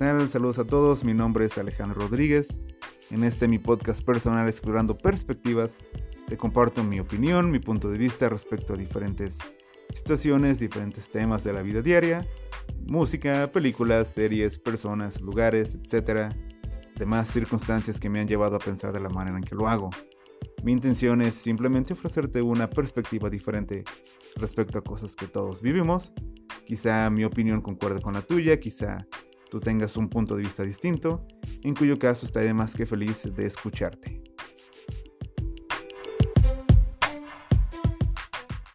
Saludos a todos, mi nombre es Alejandro Rodríguez. En este mi podcast personal Explorando Perspectivas, te comparto mi opinión, mi punto de vista respecto a diferentes situaciones, diferentes temas de la vida diaria, música, películas, series, personas, lugares, etc. Demás circunstancias que me han llevado a pensar de la manera en que lo hago. Mi intención es simplemente ofrecerte una perspectiva diferente respecto a cosas que todos vivimos. Quizá mi opinión concuerde con la tuya, quizá tú tengas un punto de vista distinto, en cuyo caso estaré más que feliz de escucharte.